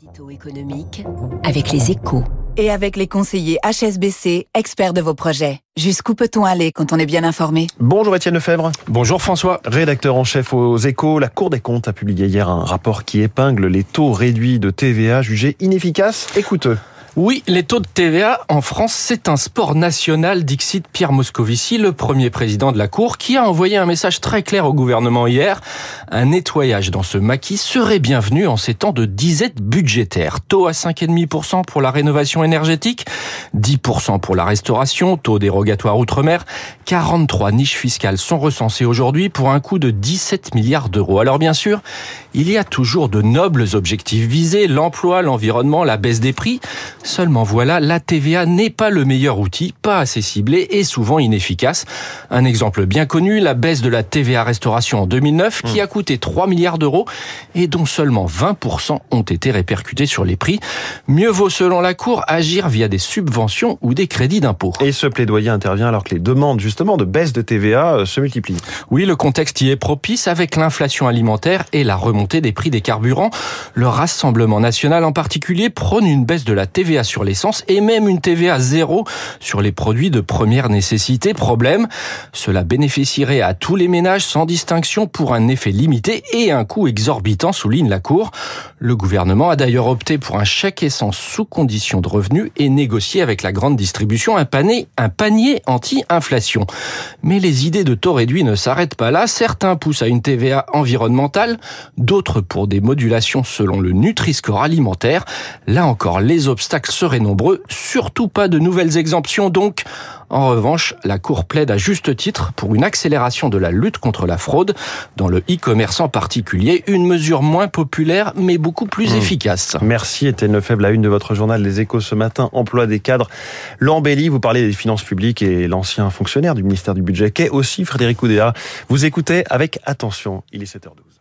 L'édito économique avec les échos. Et avec les conseillers HSBC, experts de vos projets. Jusqu'où peut-on aller quand on est bien informé? Bonjour Étienne Lefebvre. Bonjour François. Rédacteur en chef aux échos, la Cour des comptes a publié hier un rapport qui épingle les taux réduits de TVA jugés inefficaces et coûteux. Oui, les taux de TVA en France, c'est un sport national, dixit Pierre Moscovici, le premier président de la Cour, qui a envoyé un message très clair au gouvernement hier. Un nettoyage dans ce maquis serait bienvenu en ces temps de disette budgétaire. Taux à 5,5% pour la rénovation énergétique, 10% pour la restauration, taux dérogatoire outre-mer, 43 niches fiscales sont recensées aujourd'hui pour un coût de 17 milliards d'euros. Alors bien sûr, il y a toujours de nobles objectifs visés, l'emploi, l'environnement, la baisse des prix. Seulement voilà, la TVA n'est pas le meilleur outil, pas assez ciblé et souvent inefficace. Un exemple bien connu, la baisse de la TVA restauration en 2009 qui a coûté 3 milliards d'euros et dont seulement 20% ont été répercutés sur les prix. Mieux vaut selon la Cour agir via des subventions ou des crédits d'impôt. Et ce plaidoyer intervient alors que les demandes justement de baisse de TVA euh, se multiplient. Oui, le contexte y est propice avec l'inflation alimentaire et la remontée des prix des carburants. Le Rassemblement national en particulier prône une baisse de la TVA sur l'essence et même une TVA zéro sur les produits de première nécessité. Problème, cela bénéficierait à tous les ménages sans distinction pour un effet limité et un coût exorbitant, souligne la Cour. Le gouvernement a d'ailleurs opté pour un chèque essence sous condition de revenus et négocié avec la grande distribution un panier, un panier anti-inflation. Mais les idées de taux réduits ne s'arrêtent pas là. Certains poussent à une TVA environnementale, d'autres pour des modulations selon le Nutri-Score alimentaire. Là encore, les obstacles seraient nombreux, surtout pas de nouvelles exemptions donc. En revanche, la Cour plaide à juste titre pour une accélération de la lutte contre la fraude, dans le e-commerce en particulier, une mesure moins populaire mais beaucoup plus mmh. efficace. Merci Étienne Lefebvre, la une de votre journal Les Échos ce matin, emploi des cadres. L'embellie, vous parlez des finances publiques et l'ancien fonctionnaire du ministère du Budget, qu'est aussi Frédéric Oudéa. Vous écoutez avec attention, il est 7h12.